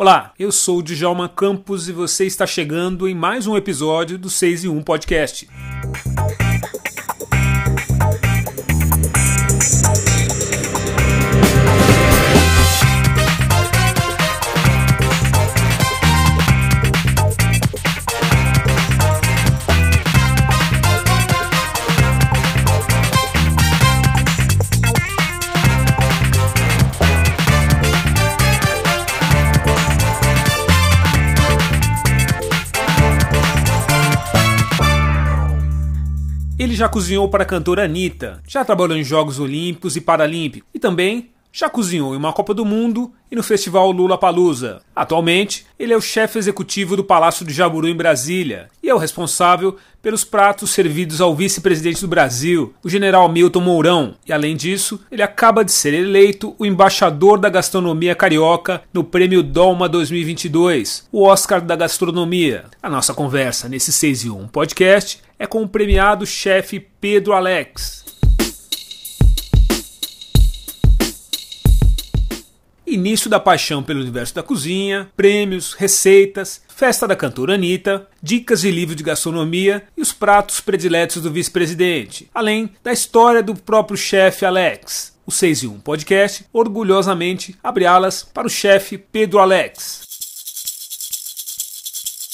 Olá, eu sou o Djalma Campos e você está chegando em mais um episódio do 6 e 1 Podcast. Já cozinhou para a cantora Anitta, já trabalhou em Jogos Olímpicos e Paralímpicos e também já cozinhou em uma Copa do Mundo e no Festival Lula Palusa. Atualmente, ele é o chefe executivo do Palácio de Jaburu em Brasília e é o responsável pelos pratos servidos ao vice-presidente do Brasil, o general Milton Mourão. E além disso, ele acaba de ser eleito o embaixador da gastronomia carioca no Prêmio Dolma 2022, o Oscar da gastronomia. A nossa conversa nesse 6 e 1 podcast é com o premiado chefe Pedro Alex. Início da paixão pelo universo da cozinha, prêmios, receitas, festa da cantora Anitta, dicas de livro de gastronomia e os pratos prediletos do vice-presidente, além da história do próprio chefe Alex. O 6 e 1 podcast orgulhosamente abre alas para o chefe Pedro Alex.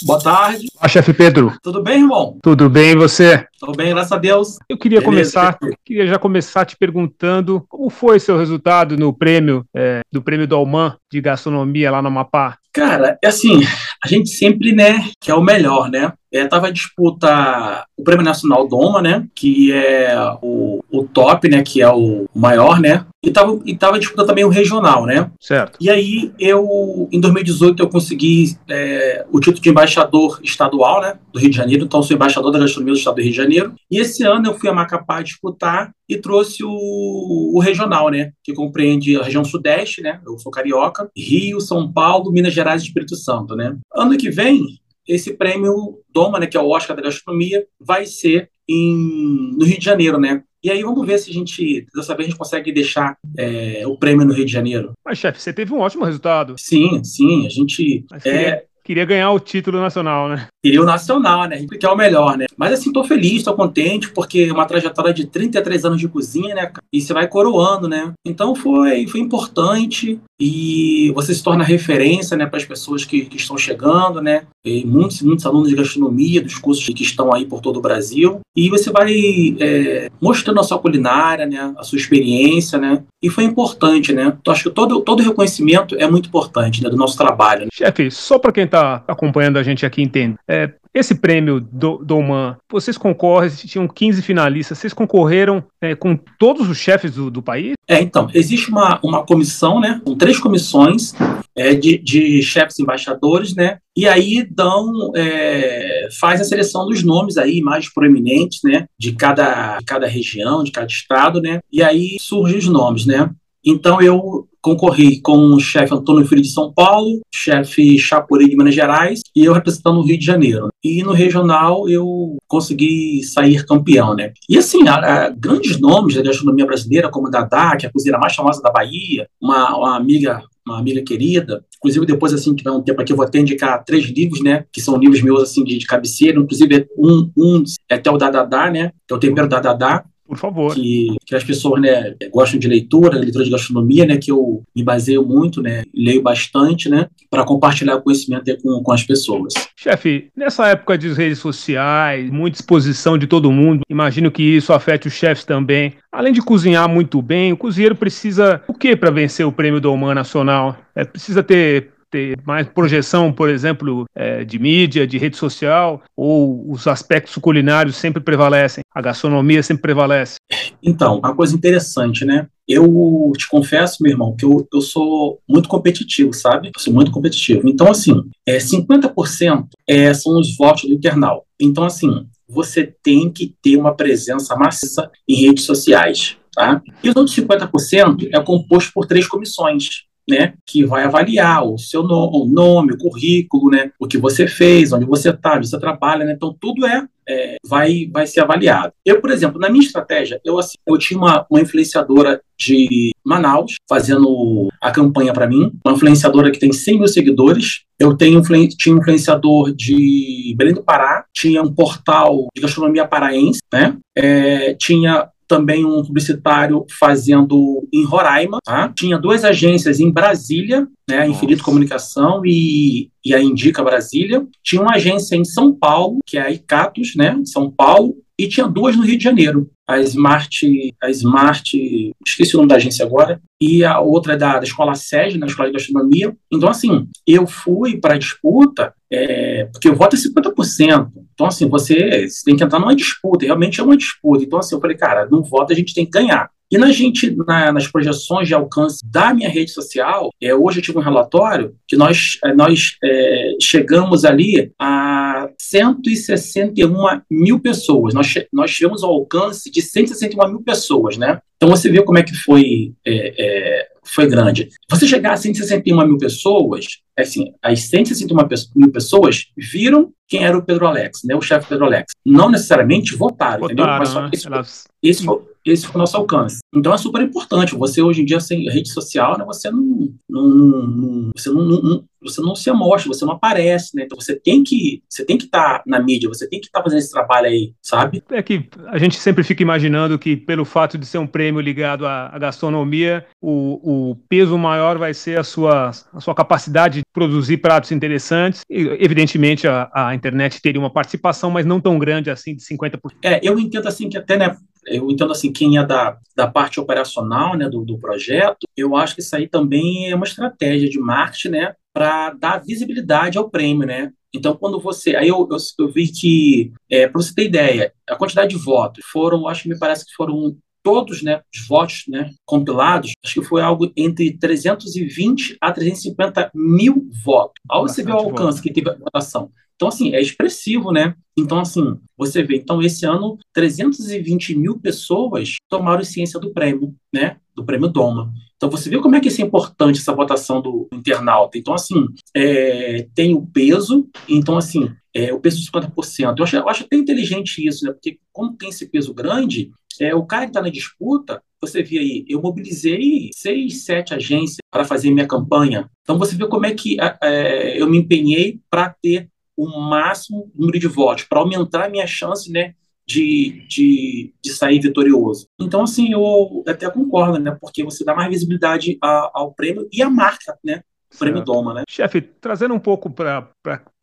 Boa tarde. Olá, chefe Pedro. Tudo bem, irmão? Tudo bem, e você? Tudo bem, graças a Deus. Eu queria Beleza, começar, queria já começar te perguntando como foi seu resultado no prêmio é, do prêmio do Alman de gastronomia lá no Amapá. Cara, é assim, a gente sempre, né, quer o melhor, né? É, tava a disputa o Prêmio Nacional Doma, né, que é o, o top, né, que é o maior, né, e tava, e tava disputando também o regional, né? Certo. E aí eu, em 2018, eu consegui é, o título de embaixador estadual, né, do Rio de Janeiro, então sou embaixador da gastronomia do estado do Rio de Janeiro. E esse ano eu fui a Macapá disputar e trouxe o, o regional, né, que compreende a região sudeste, né, eu sou carioca, Rio, São Paulo, Minas Gerais e Espírito Santo, né. Ano que vem, esse prêmio Doma, né, que é o Oscar da Gastronomia, vai ser em, no Rio de Janeiro, né? E aí vamos ver se a gente, dessa vez, a gente consegue deixar é, o prêmio no Rio de Janeiro. Mas, chefe, você teve um ótimo resultado. Sim, sim, a gente... É, queria ganhar o título nacional, né? Queria o nacional, né? A gente quer o melhor, né? Mas assim, tô feliz, tô contente, porque é uma trajetória de 33 anos de cozinha, né? E você vai coroando, né? Então foi, foi importante e você se torna referência, né, para as pessoas que, que estão chegando, né? E muitos, muitos alunos de gastronomia, dos cursos que estão aí por todo o Brasil. E você vai é, mostrando a sua culinária, né? A sua experiência, né? E foi importante, né? Então acho que todo, todo reconhecimento é muito importante, né? Do nosso trabalho. Né? Chefe, só para quem tá está acompanhando a gente aqui entende. É, esse prêmio do, Doman, vocês concorrem, tinham 15 finalistas, vocês concorreram é, com todos os chefes do, do, país? É, então, existe uma, uma comissão, né, com três comissões é, de, de chefes embaixadores, né, e aí dão, é, faz a seleção dos nomes aí mais proeminentes, né, de cada, de cada região, de cada estado, né, e aí surgem os nomes, né. Então eu concorri com o chefe Antônio Filho de São Paulo, chefe Chapuri de Minas Gerais e eu representando o Rio de Janeiro. E no regional eu consegui sair campeão, né? E assim, a, a, grandes nomes da gastronomia brasileira, como Dadá, que é a cozinheira mais famosa da Bahia, uma, uma amiga uma amiga querida. Inclusive, depois, assim, tiver um tempo aqui, eu vou até indicar três livros, né? Que são livros meus, assim, de, de cabeceira. Inclusive, um, um é até o Dadadá, né? Que é o Tempero Dadadá. Por favor. Que, que as pessoas né, gostam de leitura, leitura de gastronomia, né, que eu me baseio muito, né, leio bastante, né, para compartilhar conhecimento com, com as pessoas. Chefe, nessa época de redes sociais, muita exposição de todo mundo, imagino que isso afete os chefes também. Além de cozinhar muito bem, o cozinheiro precisa o que para vencer o prêmio do Oman Nacional? É, precisa ter ter mais projeção, por exemplo, é, de mídia, de rede social, ou os aspectos culinários sempre prevalecem? A gastronomia sempre prevalece? Então, uma coisa interessante, né? Eu te confesso, meu irmão, que eu, eu sou muito competitivo, sabe? Eu sou muito competitivo. Então, assim, é, 50% é, são os votos do internal. Então, assim, você tem que ter uma presença maciça em redes sociais, tá? E os outros 50% é composto por três comissões né, que vai avaliar o seu o nome, o currículo, né, o que você fez, onde você está, onde você trabalha, né, então tudo é, é, vai, vai ser avaliado. Eu, por exemplo, na minha estratégia, eu, assim, eu tinha uma, uma influenciadora de Manaus fazendo a campanha para mim, uma influenciadora que tem 100 mil seguidores. Eu tenho tinha um influenciador de Belém do Pará, tinha um portal de gastronomia paraense, né? É, tinha também um publicitário fazendo em Roraima, tá? tinha duas agências em Brasília, né, a Infinito Comunicação e, e a Indica Brasília, tinha uma agência em São Paulo, que é a Icatus, né, de São Paulo, e tinha duas no Rio de Janeiro, a Smart, a Smart, esqueci o nome da agência agora, e a outra é da, da Escola SEG, na Escola de Gastronomia. Então, assim, eu fui para a disputa, é, porque o voto é 50%. Então, assim, você, tem que entrar numa disputa, realmente é uma disputa. Então, assim, eu falei, cara, no voto a gente tem que ganhar. E na gente, na, nas projeções de alcance da minha rede social, é, hoje eu tive um relatório que nós, é, nós é, chegamos ali a 161 mil pessoas. Nós, nós tivemos ao alcance de 161 mil pessoas, né? Então você viu como é que foi, é, é, foi grande. Você chegar a 161 mil pessoas, assim, as 161 mil pessoas viram quem era o Pedro Alex, né, o chefe Pedro Alex. Não necessariamente votaram, votaram entendeu? Mas só, né? esse, Elas... esse, esse foi o nosso alcance. Então é super importante. Você hoje em dia sem rede social, né, você não, não, não você não, não, você não se amostra, você não aparece, né? Então você tem que você tem que estar tá na mídia, você tem que estar tá fazendo esse trabalho aí, sabe? É que a gente sempre fica imaginando que pelo fato de ser um prêmio ligado à, à gastronomia, o, o, peso maior vai ser a sua, a sua capacidade de produzir pratos interessantes. E, evidentemente a, a internet teria uma participação, mas não tão grande assim de 50%. É, eu entendo assim que até né, eu entendo assim, quem é da, da parte operacional né, do, do projeto, eu acho que isso aí também é uma estratégia de marketing, né, para dar visibilidade ao prêmio, né? Então, quando você. Aí eu, eu, eu vi que, é, para você ter ideia, a quantidade de votos foram, acho que me parece que foram todos né, os votos né, compilados, acho que foi algo entre 320 a 350 mil votos. Ao você ver o alcance voto. que teve a votação. Então, assim, é expressivo, né? Então, assim, você vê, então, esse ano, 320 mil pessoas tomaram ciência do prêmio, né? Do prêmio Doma. Então, você vê como é que isso é importante, essa votação do internauta. Então, assim, é, tem o peso, então, assim, é, o peso de 50%. Eu acho, eu acho até inteligente isso, né? Porque, como tem esse peso grande, é, o cara que está na disputa, você vê aí, eu mobilizei seis, sete agências para fazer minha campanha. Então, você vê como é que é, eu me empenhei para ter o máximo número de votos, para aumentar a minha chance, né, de, de, de, sair vitorioso. Então, assim, eu até concordo, né, porque você dá mais visibilidade a, ao prêmio e à marca, né, prêmio Doma, né. Chefe, trazendo um pouco para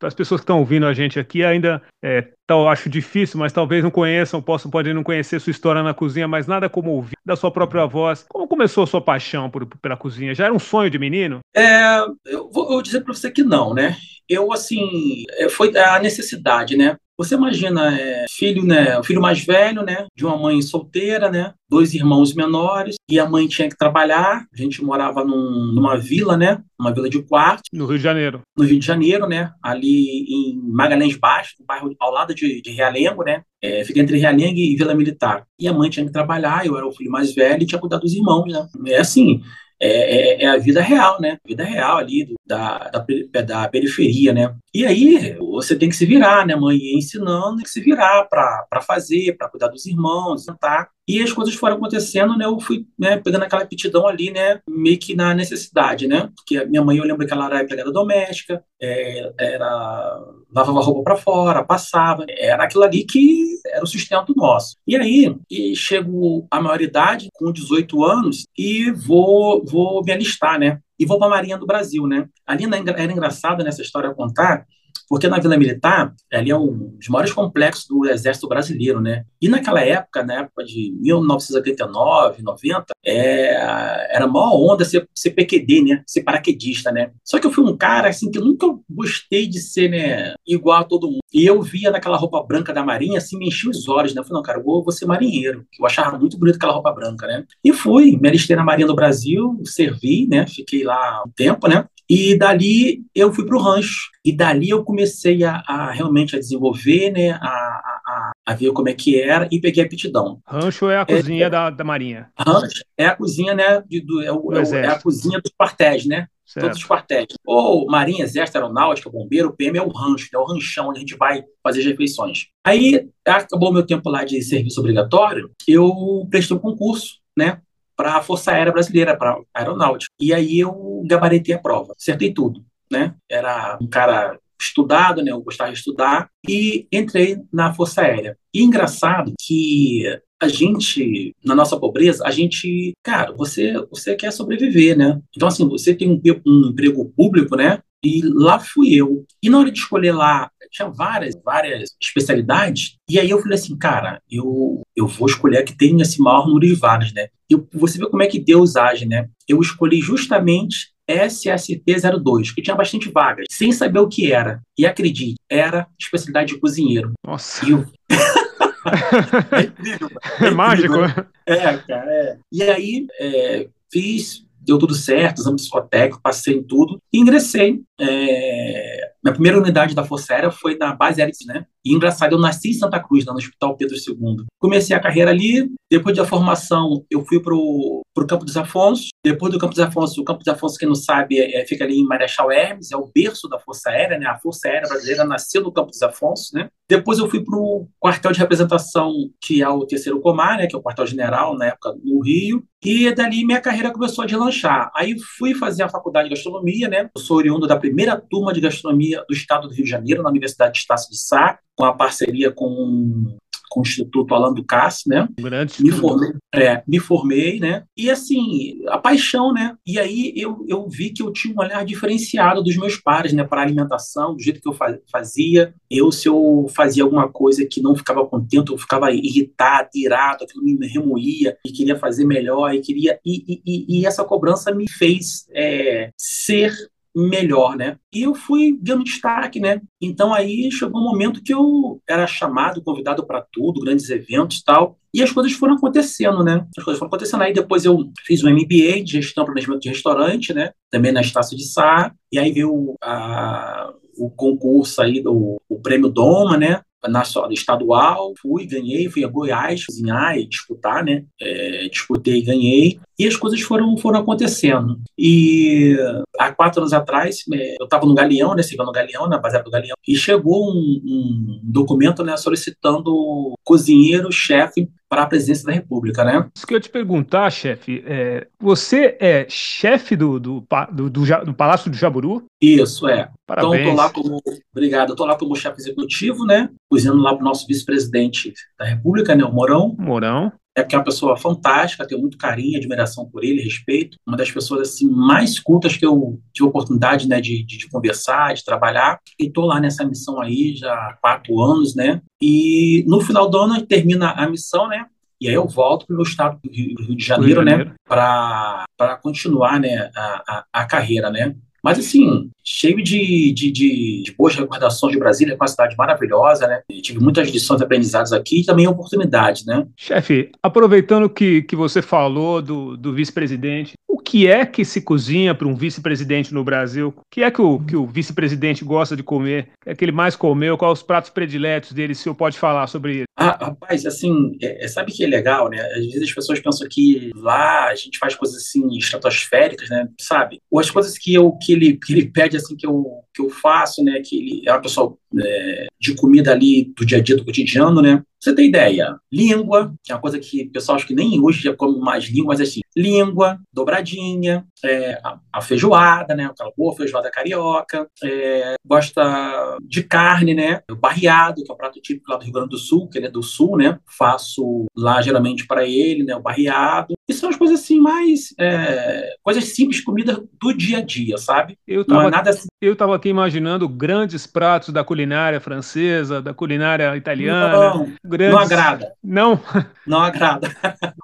as pessoas que estão ouvindo a gente aqui, ainda é, tal, acho difícil, mas talvez não conheçam, possam, podem não conhecer sua história na cozinha, mas nada como ouvir da sua própria voz. Como começou a sua paixão por, pela cozinha? Já era um sonho de menino? É, eu vou, vou dizer para você que não, né, eu, assim, é, foi a necessidade, né? Você imagina, é, filho, né, o filho mais velho, né, de uma mãe solteira, né, dois irmãos menores, e a mãe tinha que trabalhar. A gente morava num, numa vila, né, uma vila de quarto. No Rio de Janeiro. No Rio de Janeiro, né, ali em Magalhães Baixo, um bairro ao lado de, de Realengo, né, é, fica entre Realengo e Vila Militar. E a mãe tinha que trabalhar, eu era o filho mais velho e tinha que cuidar dos irmãos, né. É assim, é, é, é, a vida real, né? A vida real ali do, da, da, da, periferia, né? E aí você tem que se virar, né? Mãe ensinando, tem que se virar para fazer, para cuidar dos irmãos, tentar. E as coisas foram acontecendo, né? Eu fui né, pegando aquela aptidão ali, né? Meio que na necessidade, né? Porque minha mãe, eu lembro que ela era empregada doméstica, é, era lavava roupa para fora, passava, era aquilo ali que era o sustento nosso. E aí, e chego à maioridade, com 18 anos, e vou, vou me alistar, né? E vou para a Marinha do Brasil, né? Ali era engraçado nessa história contar, porque na Vila Militar, ali é um dos maiores complexos do Exército Brasileiro, né? E naquela época, na época de 1989, 90, é, era a maior onda ser, ser PQD, né? Ser paraquedista, né? Só que eu fui um cara, assim, que nunca gostei de ser, né, igual a todo mundo. E eu via naquela roupa branca da Marinha, assim, me enchia os olhos, né? Eu falei, não, cara, eu vou, vou ser marinheiro. Eu achava muito bonito aquela roupa branca, né? E fui, me alistei na Marinha do Brasil, servi, né? Fiquei lá um tempo, né? E dali eu fui para o rancho. E dali eu comecei a, a realmente a desenvolver, né, a, a, a, ver como é que era e peguei aptidão. Rancho é a cozinha é, da, da Marinha. Rancho é a cozinha, né, de, do, é, o, é, é, a cozinha dos quartéis, né? Certo. Todos os quartéis. Ou Marinha, Exército, Aeronáutica, Bombeiro, PM é o rancho, é o ranchão onde a gente vai fazer as refeições. Aí, acabou meu tempo lá de serviço obrigatório, eu prestei um concurso, né, para a Força Aérea Brasileira, para Aeronáutica. E aí eu gabaritei a prova, acertei tudo, né? Era um cara estudado, né? Eu gostava de estudar e entrei na Força Aérea. E engraçado que a gente, na nossa pobreza, a gente, cara, você, você quer sobreviver, né? Então, assim, você tem um, um emprego público, né? E lá fui eu. E na hora de escolher lá, tinha várias, várias especialidades. E aí eu falei assim, cara, eu, eu vou escolher a que tem esse maior número de vagas, né? E você vê como é que Deus age, né? Eu escolhi justamente SST02, que tinha bastante vagas, sem saber o que era. E acredite, era especialidade de cozinheiro. Nossa. E eu... é incrível. É, é mágico. Né? É, cara. É. E aí, é, fiz, deu tudo certo, exame psicotécnico, passei em tudo, e ingressei. É, minha primeira unidade da Força Aérea foi na base aérea, né? E engraçado, eu nasci em Santa Cruz, no Hospital Pedro II. Comecei a carreira ali, depois da formação, eu fui para o Campo dos Afonso. Depois do Campo dos Afonso, o Campo dos Afonso, quem não sabe, é, é, fica ali em Marechal Hermes, é o berço da Força Aérea, né? A Força Aérea Brasileira nasceu no Campo dos Afonso, né? Depois eu fui para o quartel de representação, que é o terceiro comar, né? Que é o quartel-general, na época, no Rio. E dali minha carreira começou a deslanchar. Aí fui fazer a faculdade de gastronomia, né? Eu sou oriundo da primeira turma de gastronomia do estado do Rio de Janeiro, na Universidade de Estácio de Sá, com a parceria com com o Instituto Alan do Cássio, né? Grande me formei, é, me formei, né? E assim, a paixão, né? E aí eu, eu vi que eu tinha um olhar diferenciado dos meus pares, né? Para alimentação, do jeito que eu fazia. Eu, se eu fazia alguma coisa que não ficava contente, eu ficava irritado, irado, aquilo me remoía e queria fazer melhor e queria. E, e, e essa cobrança me fez é, ser melhor, né? E eu fui dando destaque, né? Então aí chegou um momento que eu era chamado, convidado para tudo, grandes eventos e tal, e as coisas foram acontecendo, né? As coisas foram acontecendo. Aí depois eu fiz um MBA de gestão planejamento de restaurante, né? Também na Estácio de Sá, e aí veio a, o concurso aí, do, o prêmio Doma, né? Nacional, estadual, fui, ganhei, fui a Goiás cozinhar e disputar, né? É, disputei e ganhei. E as coisas foram, foram acontecendo. E há quatro anos atrás, é, eu estava no Galeão, né? Seguindo no Galeão, na base do Galeão, e chegou um, um documento, né? Solicitando cozinheiro-chefe para a presidência da República, né? Isso que eu ia te perguntar, chefe, é, você é chefe do, do, do, do, Palácio do Jaburu? Isso, é. Parabéns. Então, tô lá como, obrigado, eu tô lá como chefe executivo, né? Cozinhando lá para o nosso vice-presidente da República, né? O Mourão. Mourão é porque é uma pessoa fantástica, tenho muito carinho, admiração por ele, respeito. Uma das pessoas assim mais cultas que eu tive a oportunidade né, de, de, de conversar, de trabalhar. E estou lá nessa missão aí já há quatro anos, né? E no final do ano termina a missão, né? E aí eu volto para o meu estado do Rio, Rio de Janeiro, Rio de Janeiro. né? Para continuar né, a, a, a carreira, né? Mas, assim, cheio de, de, de, de, boas recordações de Brasília, é uma cidade maravilhosa, né? Tive muitas lições aprendizadas aqui e também oportunidades, né? Chefe, aproveitando que, que você falou do, do vice-presidente, que é que se cozinha para um vice-presidente no Brasil? O que é que o, que o vice-presidente gosta de comer? O que é que ele mais comeu? Quais os pratos prediletos dele? Se senhor pode falar sobre isso? Ah, rapaz, assim, é, é, sabe que é legal, né? Às vezes as pessoas pensam que lá a gente faz coisas assim estratosféricas, né? Sabe? Ou as coisas que eu que ele que ele pede assim que eu que eu faço, né? Que ele é uma pessoa é, de comida ali do dia a dia do cotidiano, né? Você tem ideia? Língua, que é uma coisa que o pessoal acho que nem hoje já come mais língua, mas assim, língua, dobradinha, é, a, feijoada, né? Aquela boa feijoada carioca, é, gosta de carne, né? O barreado, que é o prato típico lá do Rio Grande do Sul, que ele é do Sul, né? Faço lá geralmente para ele, né? O barreado. E são as coisas assim mais. É, coisas simples, comida do dia a dia, sabe? Eu tava, Não é nada assim. Eu tava aqui imaginando grandes pratos da culinária francesa, da culinária italiana. Não, grandes... não agrada. Não? Não agrada.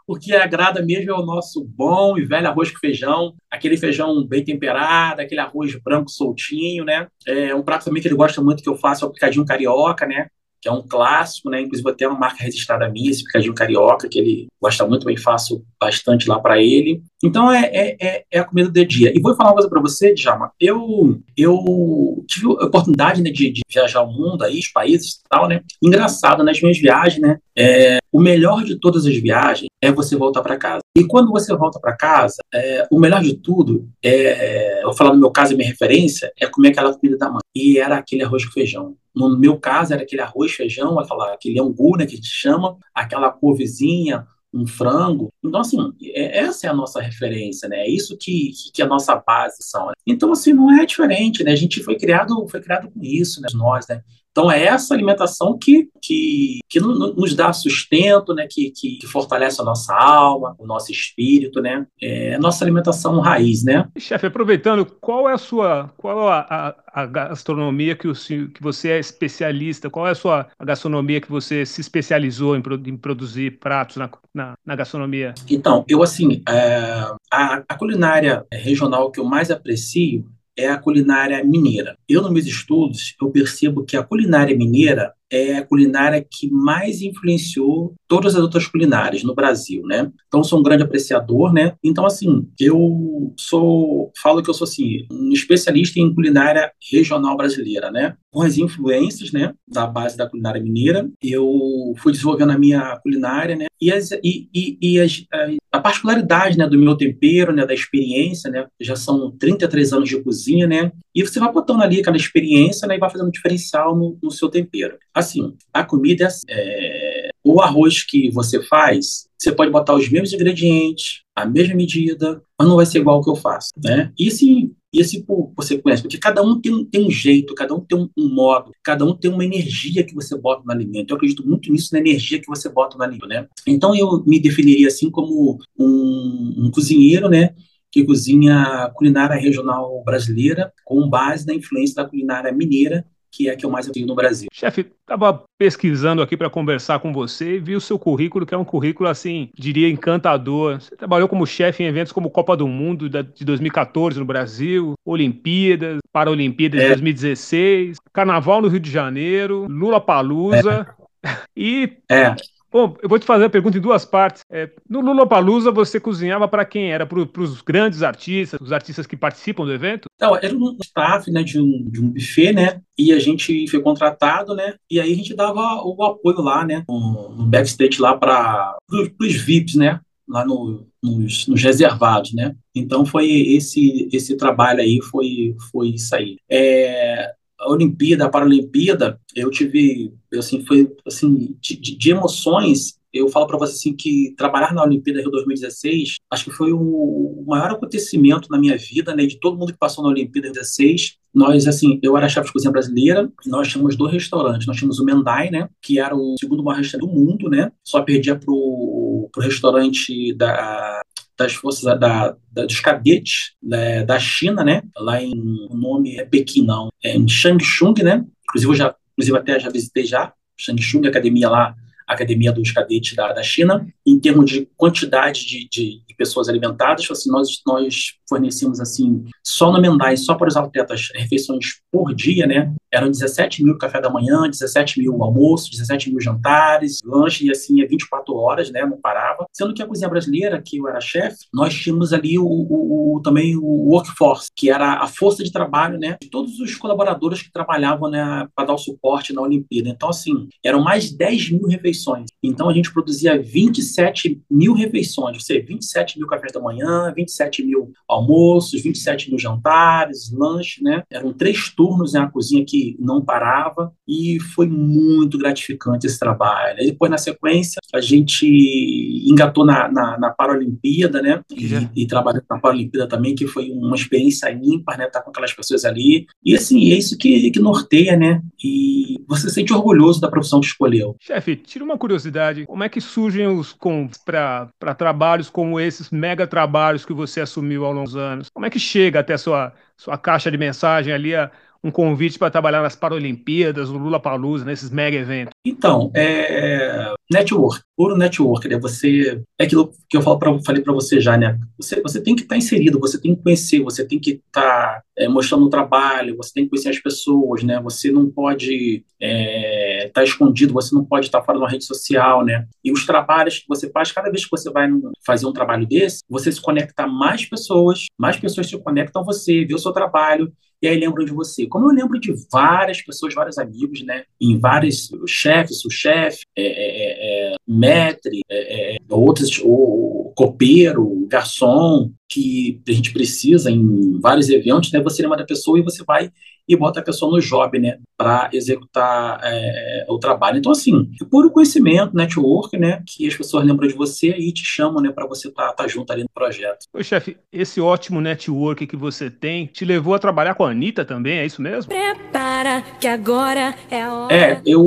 o que agrada mesmo é o nosso bom e velho arroz com feijão, aquele feijão bem temperado, aquele arroz branco soltinho, né? É um prato também que ele gosta muito que eu faço é o picadinho carioca, né? Que é um clássico, né? Inclusive até uma marca registrada minha, esse picadinho carioca, que ele gosta muito, bem faço bastante lá para ele. Então é, é, é, é, a comida do dia a dia. E vou falar uma coisa para você, Djalma. Eu, eu tive a oportunidade né, de, de, viajar o mundo aí, os países e tal, né? Engraçado, nas minhas viagens, né? É, o melhor de todas as viagens é você voltar para casa. E quando você volta para casa, é, o melhor de tudo é, eu vou falar no meu caso, a minha referência é comer aquela comida da mãe. E era aquele arroz com feijão. No meu caso, era aquele arroz, feijão, aquela, aquele angu, né, que a gente chama, aquela couvezinha, um frango. Então, assim, é, essa é a nossa referência, né? É isso que, que, a nossa base são. Né? Então, assim, não é diferente, né? A gente foi criado, foi criado com isso, né? Nós, né? Então, é essa alimentação que, que, que nos dá sustento, né? Que, que, que, fortalece a nossa alma, o nosso espírito, né? É nossa alimentação raiz, né? Chefe, aproveitando, qual é a sua, qual a, a, a gastronomia que, o, que você é especialista? Qual é a sua a gastronomia que você se especializou em, em produzir pratos na, na, na, gastronomia? Então, eu assim, é, a, a culinária regional que eu mais aprecio é a culinária mineira. Eu, nos meus estudos, eu percebo que a culinária mineira é a culinária que mais influenciou todas as outras culinárias no Brasil, né? Então, sou um grande apreciador, né? Então, assim, eu sou, falo que eu sou, assim, um especialista em culinária regional brasileira, né? Com as influências, né, da base da culinária mineira, eu fui desenvolvendo a minha culinária, né? E, as, e, e, e as, a particularidade, né, do meu tempero, né, da experiência, né? Já são 33 anos de cozinha, né? E você vai botando ali aquela experiência, né, e vai fazendo um diferencial no, no seu tempero. Assim, a comida é, o arroz que você faz, você pode botar os mesmos ingredientes, a mesma medida, mas não vai ser igual ao que eu faço, né? E se, e se você conhece, porque cada um tem, tem um jeito, cada um tem um, um, modo, cada um tem uma energia que você bota no alimento. Eu acredito muito nisso, na energia que você bota no alimento, né? Então eu me definiria assim como um, um cozinheiro, né? que cozinha culinária regional brasileira com base na influência da culinária mineira que é a que eu mais tenho no Brasil. Chefe, estava pesquisando aqui para conversar com você e vi o seu currículo, que é um currículo, assim, diria encantador. Você trabalhou como chefe em eventos como Copa do Mundo de 2014 no Brasil, Olimpíadas, Paralimpíadas é. de 2016, Carnaval no Rio de Janeiro, Lula Palusa. É. E é. Bom, eu vou te fazer a pergunta em duas partes. É, no Lula Palusa você cozinhava para quem? Era para os grandes artistas, os artistas que participam do evento? Não, era um staff né, de, um, de um buffet, né? E a gente foi contratado, né? E aí a gente dava o apoio lá, né? No backstage lá para os VIPs, né? Lá no, nos, nos, reservados, né? Então foi esse esse trabalho aí, foi foi isso aí. É, a Olimpíada, a Paralimpíada, eu tive, assim, foi, assim, de, de emoções, eu falo para você, assim, que trabalhar na Olimpíada Rio 2016, acho que foi o maior acontecimento na minha vida, né, de todo mundo que passou na Olimpíada 16, nós, assim, eu era chefe de cozinha brasileira, e nós tínhamos dois restaurantes. Nós tínhamos o Mendai, né, que era o segundo maior restaurante do mundo, né, só perdia pro, pro restaurante da das forças da, da, dos cadetes da, da, China, né? Lá em o nome é Pequim, não, é em Shangchung, né? Inclusive eu já, inclusive até já visitei já Shangchung, academia lá Academia dos Cadetes da, da China, em termos de quantidade de, de, de pessoas alimentadas, assim, nós, nós fornecemos, assim, só no Mendai, só para os atletas, refeições por dia, né, eram 17 mil café da manhã, 17 mil almoços, 17 mil jantares, lanche, e assim, é 24 horas, né, não parava. Sendo que a cozinha brasileira, que eu era chefe, nós tínhamos ali o, o, o, também o workforce, que era a força de trabalho, né, de todos os colaboradores que trabalhavam, né, para dar o suporte na Olimpíada. Então, assim, eram mais de 10 mil refeições refeições. Então a gente produzia 27 mil refeições, ou seja, 27 mil cafés da manhã, 27 mil almoços, 27 mil jantares, lanche, né? Eram três turnos na cozinha que não parava e foi muito gratificante esse trabalho. E depois, na sequência, a gente engatou na, na, na Paralimpíada, né? E, e trabalhou na Paralimpíada também, que foi uma experiência ímpar, né? Estar tá com aquelas pessoas ali. E assim, é isso que, que norteia, né? E você se sente orgulhoso da profissão que escolheu. Chefe, tira uma uma curiosidade, como é que surgem os para trabalhos como esses mega trabalhos que você assumiu ao longo dos anos? Como é que chega até a sua, sua caixa de mensagem ali a, um convite para trabalhar nas Paralimpíadas, no Lula Palusa, nesses mega eventos? Então, é network, puro network, né? Você é aquilo que eu falo pra, falei para você já, né? Você, você tem que estar tá inserido, você tem que conhecer, você tem que estar tá, é, mostrando o trabalho, você tem que conhecer as pessoas, né? Você não pode é, tá escondido, você não pode estar fora de uma rede social, né? E os trabalhos que você faz, cada vez que você vai fazer um trabalho desse, você se conecta a mais pessoas, mais pessoas se conectam a você, vê o seu trabalho, e aí lembram de você. Como eu lembro de várias pessoas, vários amigos, né? Em vários chefes, o chefe, é, é, é, metre, é, é, outros, o copeiro, garçom, que a gente precisa em vários eventos, né? Você lembra da pessoa e você vai e bota a pessoa no job, né, para executar é, o trabalho. Então, assim, é puro conhecimento, network, né, que as pessoas lembram de você e te chamam, né, para você estar tá, tá junto ali no projeto. Ô, chefe, esse ótimo network que você tem te levou a trabalhar com a Anitta também, é isso mesmo? Prepara, que agora é a hora. É, eu.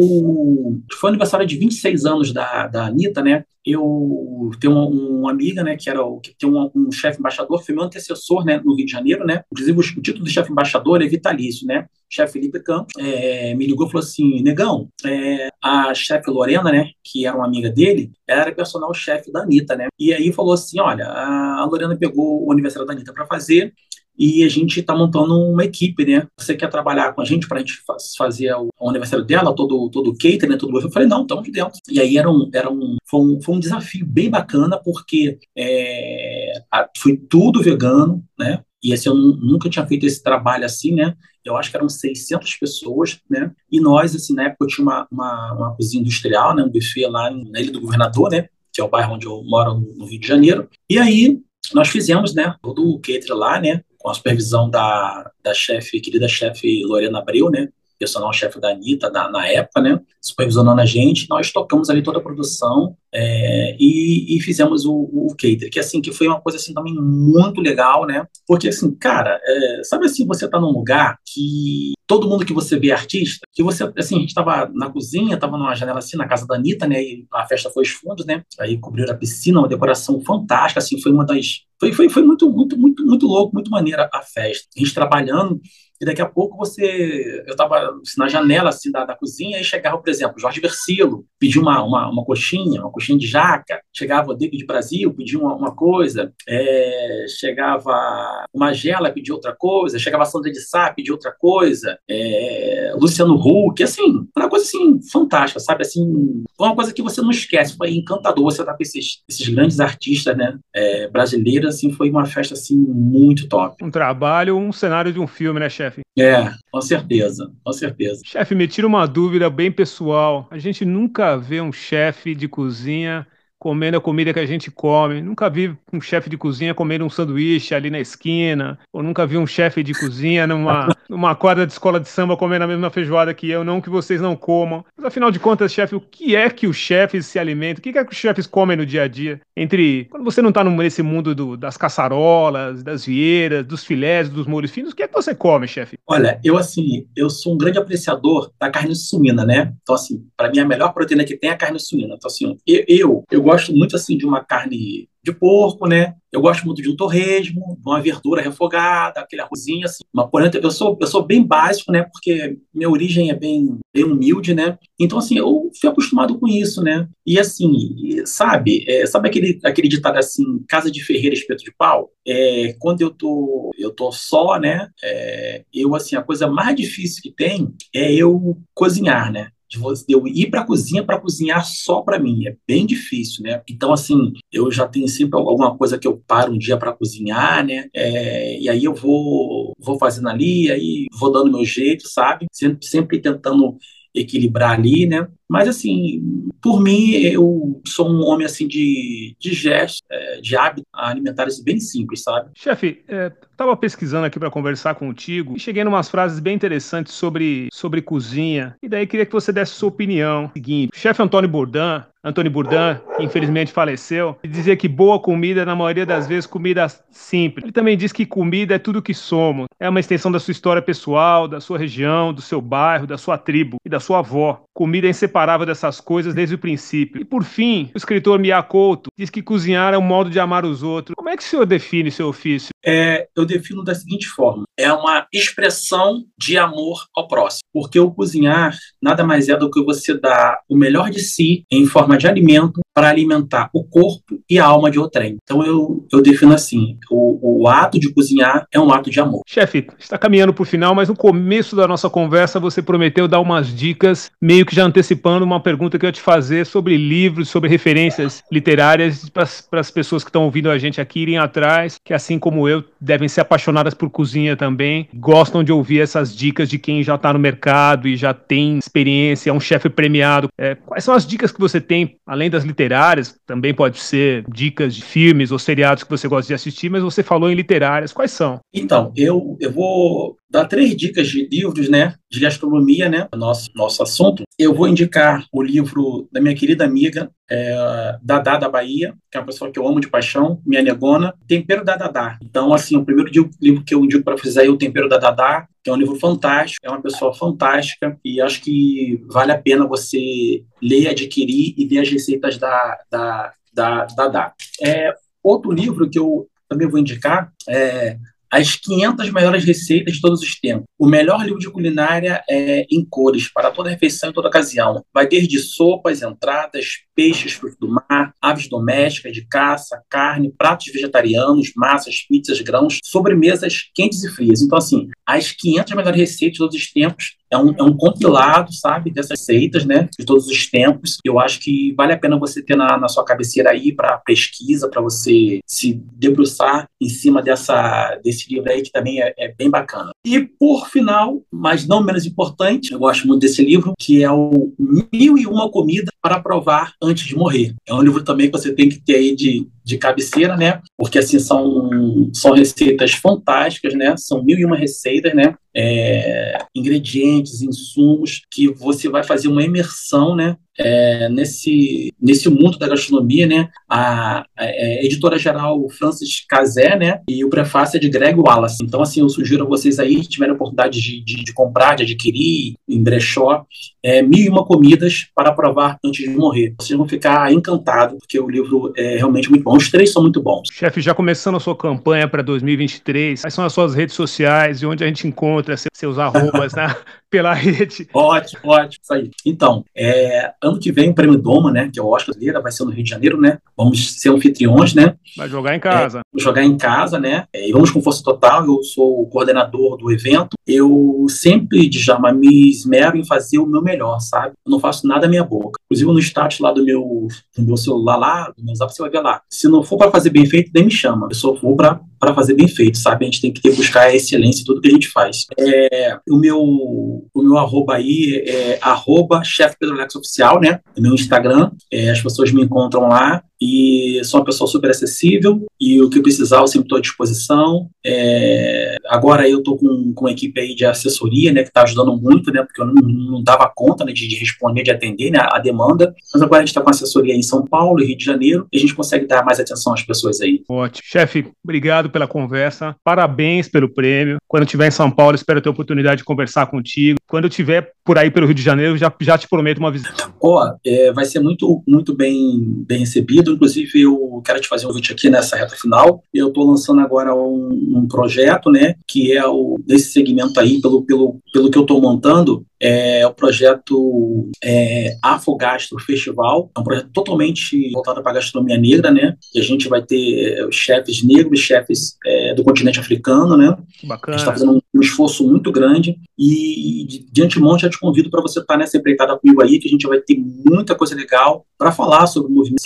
Foi aniversário de 26 anos da, da Anitta, né? eu tenho uma, uma, amiga, né, que era o, que tem um, um chefe embaixador, foi meu antecessor, né, no Rio de Janeiro, né, inclusive o, o título de chefe embaixador é vitalício, né, chefe Felipe Campos, é, me ligou e falou assim, negão, é, a chefe Lorena, né, que era uma amiga dele, era personal chefe da Anitta, né, e aí falou assim, olha, a Lorena pegou o aniversário da Anitta para fazer, e a gente está montando uma equipe, né? Você quer trabalhar com a gente para a gente fazer o, aniversário dela, todo, todo o catering, né? Tudo. Eu falei, não, estamos de dentro. E aí era um, era um, foi, um, foi um desafio bem bacana, porque é, foi tudo vegano, né? E assim, eu nunca tinha feito esse trabalho assim, né? Eu acho que eram 600 pessoas, né? E nós, assim, na época eu tinha uma, uma, uma cozinha industrial, né? Um buffet lá na Ilha do Governador, né? Que é o bairro onde eu moro, no Rio de Janeiro. E aí nós fizemos, né? Todo o catering lá, né? com a supervisão da, da chefe, querida chefe Lorena Abreu, né? Personal chefe da Anitta na, na época, né? Supervisionando a gente, nós tocamos ali toda a produção é, e, e, fizemos o, o cater, que assim, que foi uma coisa assim também muito legal, né? Porque assim, cara, é, sabe assim, você tá num lugar que todo mundo que você vê é artista, que você, assim, a gente tava na cozinha, tava numa janela assim, na casa da Anitta, né? E a festa foi aos fundos, né? Aí cobriram a piscina, uma decoração fantástica, assim, foi uma das foi, foi, foi muito, muito, muito, muito louco, muito maneira a festa. A gente trabalhando, e daqui a pouco você. Eu estava assim, na janela assim, da, da cozinha e chegava, por exemplo, Jorge Versilo, pediu uma, uma, uma coxinha, uma coxinha de jaca, chegava o David Brasil, pediu uma, uma coisa, é, chegava o Magela, pediu outra coisa, chegava a Sandra de Sá, pediu outra coisa, é, Luciano Huck, assim, uma coisa assim, fantástica, sabe? Assim, uma coisa que você não esquece, foi encantador você estar com esses, esses grandes artistas né, é, brasileiros, assim, foi uma festa assim, muito top. Um trabalho, um cenário de um filme, né, chefe? chefe? É, com certeza, com certeza. Chefe, me tira uma dúvida bem pessoal. A gente nunca vê um chefe de cozinha comendo a comida que a gente come. Nunca vi um chefe de cozinha comendo um sanduíche ali na esquina, ou nunca vi um chefe de cozinha numa, numa quadra de escola de samba comendo a mesma feijoada que eu, não que vocês não comam. Mas afinal de contas, chefe, o que é que os chefes se alimentam? O que é que os chefes comem no dia a dia? Entre quando você não está nesse mundo do, das caçarolas, das vieiras, dos filés, dos molhos finos, o que é que você come, chefe? Olha, eu assim, eu sou um grande apreciador da carne suína, né? Então assim, para mim a melhor proteína que tem é a carne suína. Então assim, eu, eu, eu gosto muito assim de uma carne de porco, né? Eu gosto muito de um torresmo, uma verdura refogada, aquele arrozinho assim, uma polenta. Eu sou eu sou bem básico, né? Porque minha origem é bem bem humilde, né? Então assim, eu fui acostumado com isso, né? E assim, sabe, é, sabe aquele aquele ditado assim, casa de ferreira espeto de pau? É, quando eu tô eu tô só, né? É, eu assim, a coisa mais difícil que tem é eu cozinhar, né? De eu ir para a cozinha para cozinhar só para mim. É bem difícil, né? Então, assim, eu já tenho sempre alguma coisa que eu paro um dia para cozinhar, né? É, e aí eu vou, vou fazendo ali, aí vou dando meu jeito, sabe? Sempre, sempre tentando equilibrar ali, né? Mas, assim, por mim, eu sou um homem, assim, de, de gestos, é, de hábitos alimentares bem simples, sabe? Chefe, estava é, pesquisando aqui para conversar contigo e cheguei em umas frases bem interessantes sobre, sobre cozinha. E daí queria que você desse sua opinião. Seguinte, o chefe Antônio Bourdain Antônio Bourdain, que infelizmente faleceu, dizia que boa comida, na maioria das vezes, comida simples. Ele também diz que comida é tudo que somos. É uma extensão da sua história pessoal, da sua região, do seu bairro, da sua tribo e da sua avó. Comida é inseparável dessas coisas desde o princípio. E por fim, o escritor Mia Couto diz que cozinhar é um modo de amar os outros. Como é que o senhor define seu ofício? É, eu defino da seguinte forma: é uma expressão de amor ao próximo. Porque o cozinhar nada mais é do que você dar o melhor de si em forma de alimento para alimentar o corpo e a alma de outrem. Então eu, eu defino assim: o, o ato de cozinhar é um ato de amor. Chefe, está caminhando para o final, mas no começo da nossa conversa você prometeu dar umas dicas, meio que já antecipando uma pergunta que eu ia te fazer sobre livros, sobre referências literárias para as pessoas que estão ouvindo a gente aqui irem atrás, que assim como eu, devem ser apaixonadas por cozinha também, gostam de ouvir essas dicas de quem já está no mercado e já tem experiência, é um chefe premiado. É, quais são as dicas que você tem, além das literárias, também pode ser dicas de filmes ou seriados que você gosta de assistir, mas você falou em literárias, quais são? Então, eu, eu vou dar três dicas de livros, né, de gastronomia, né, nosso nosso assunto. Eu vou indicar o livro da minha querida amiga é, Dadá da Bahia, que é uma pessoa que eu amo de paixão, minha negona, Tempero da Dadá. Então, assim, o primeiro livro que eu indico para vocês aí é o Tempero da Dadá, que é um livro fantástico, é uma pessoa fantástica e acho que vale a pena você ler, adquirir e ver as receitas da da, da Dadá. É, outro livro que eu também vou indicar é as 500 melhores receitas de todos os tempos. O melhor livro de culinária é em cores, para toda refeição e toda ocasião. Vai desde sopas, entradas, peixes, frutos do mar, aves domésticas, de caça, carne, pratos vegetarianos, massas, pizzas, grãos, sobremesas quentes e frias. Então, assim, as 500 melhores receitas de todos os tempos é um, é um compilado, sabe, dessas receitas, né, de todos os tempos. Eu acho que vale a pena você ter na, na sua cabeceira aí para pesquisa, para você se debruçar em cima dessa, desse livro aí, que também é, é, bem bacana. E, por final, mas não menos importante, eu gosto muito desse livro, que é o Mil e Uma Comida para Provar Antes de Morrer. É um livro também que você tem que ter aí de de cabeceira, né? Porque assim são, são receitas fantásticas, né? São mil e uma receitas, né? É, ingredientes, insumos que você vai fazer uma imersão, né? É, nesse, nesse mundo da gastronomia, né? A, a, a é, editora-geral Francis Cazé, né? E o prefácio é de Greg Wallace. Então, assim, eu sugiro a vocês aí, que tiverem a oportunidade de, de, de comprar, de adquirir em brechó, é, Mil e Uma Comidas para Provar Antes de Morrer. Vocês vão ficar encantados, porque o livro é realmente muito bom. Os três são muito bons. Chefe, já começando a sua campanha para 2023, quais são as suas redes sociais e onde a gente encontra seus arrobas né, pela rede? Ótimo, ótimo, isso aí. Então, é, ano que vem o Prêmio Doma, né, que é o Oscar brasileira, vai ser no Rio de Janeiro, né? Vamos ser anfitriões, né? Vai jogar em casa. É, jogar em casa, né? É, e vamos com força total. Eu sou o coordenador do evento. Eu sempre, Djalma, me esmero em fazer o meu melhor, sabe? Eu não faço nada à minha boca. Inclusive no status lá do meu, do meu celular lá, do meu zap, você vai ver lá. Se não for para fazer bem feito, nem me chama. Eu só vou para para fazer bem feito, sabe? A gente tem que ter, buscar a excelência em tudo que a gente faz. É, o meu o meu arroba aí é arroba chefe Pedro Alex Oficial, né? Meu Instagram. É, as pessoas me encontram lá e sou uma pessoa super acessível e o que precisar eu sempre estou à disposição. É, agora eu estou com, com uma equipe aí de assessoria, né, que está ajudando muito, né, porque eu não, não dava conta né, de, de, responder, de atender né, a demanda, mas agora a gente está com assessoria em São Paulo e Rio de Janeiro e a gente consegue dar mais atenção às pessoas aí. Ótimo. Chefe, obrigado pela conversa, parabéns pelo prêmio. Quando estiver em São Paulo, espero ter a oportunidade de conversar contigo. Quando eu estiver por aí pelo Rio de Janeiro, já, já te prometo uma visita. Ó, oh, é, vai ser muito, muito bem, bem recebido Inclusive, eu quero te fazer um vídeo aqui nessa reta final. Eu estou lançando agora um, um, projeto, né, que é o desse segmento aí, pelo, pelo, pelo que eu estou montando, é o projeto é, Afogastro Festival, é um projeto totalmente voltado para a gastronomia negra, né? E a gente vai ter é, chefes negros, chefes é, do continente africano, né? Bacana. A gente está fazendo um, um, esforço muito grande e de, antemão já te convido para você estar tá nessa empreitada comigo aí, que a gente vai ter muita coisa legal para falar sobre movimentos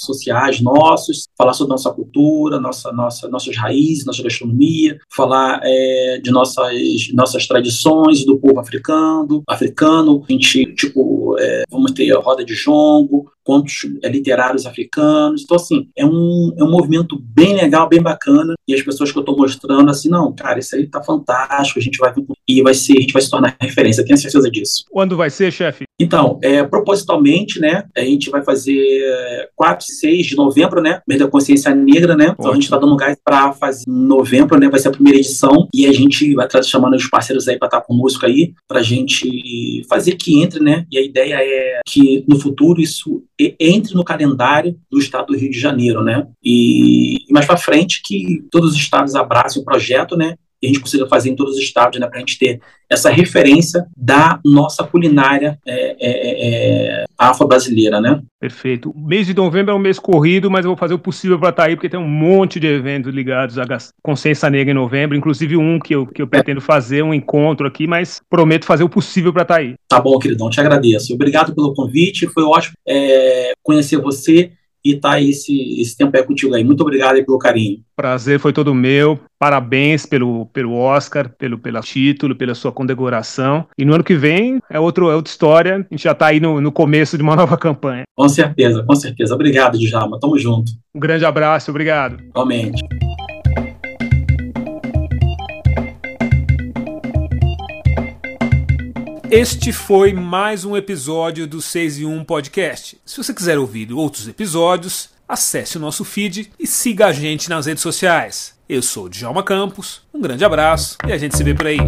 sociais nossos, falar sobre nossa cultura, nossa, nossa, nossas raízes, nossa gastronomia, falar é, de nossas, nossas tradições do povo africano, africano, a gente, tipo, é, vamos ter a roda de jongo, contos é, literários africanos. Então, assim, é um, é um movimento bem legal, bem bacana. E as pessoas que eu estou mostrando, assim, não, cara, isso aí tá fantástico, a gente vai e vai ser, a gente vai se tornar referência, tenho certeza disso. Quando vai ser, chefe? Então, é, propositalmente, né, a gente vai fazer 4 e 6 de novembro, né, mês da consciência negra, né, então a gente está dando gás para fazer em novembro, né, vai ser a primeira edição, e a gente vai estar chamando os parceiros aí para estar conosco aí, para a gente fazer que entre, né, e a ideia é que no futuro isso entre no calendário do estado do Rio de Janeiro, né? E, e mais para frente que todos os estados abracem o projeto, né? E a gente consiga fazer em todos os estados, né? Para a gente ter essa referência da nossa culinária é, é, é, é afro-brasileira, né? Perfeito. O mês de novembro é um mês corrido, mas eu vou fazer o possível para estar tá aí, porque tem um monte de eventos ligados à consciência negra em novembro, inclusive um que eu, que eu pretendo fazer, um encontro aqui, mas prometo fazer o possível para estar tá aí. Tá bom, queridão, te agradeço. Obrigado pelo convite, foi ótimo é, conhecer você e tá esse, esse tempo aí contigo aí. Muito obrigado aí pelo carinho. Prazer foi todo meu. Parabéns pelo, pelo Oscar, pelo, pelo título, pela sua condecoração. E no ano que vem é, outro, é outra história. A gente já está aí no, no começo de uma nova campanha. Com certeza, com certeza. Obrigado, Djalma. Tamo junto. Um grande abraço, obrigado. Igualmente. Este foi mais um episódio do 6 e 1 Podcast. Se você quiser ouvir outros episódios, acesse o nosso feed e siga a gente nas redes sociais. Eu sou o Djalma Campos, um grande abraço e a gente se vê por aí.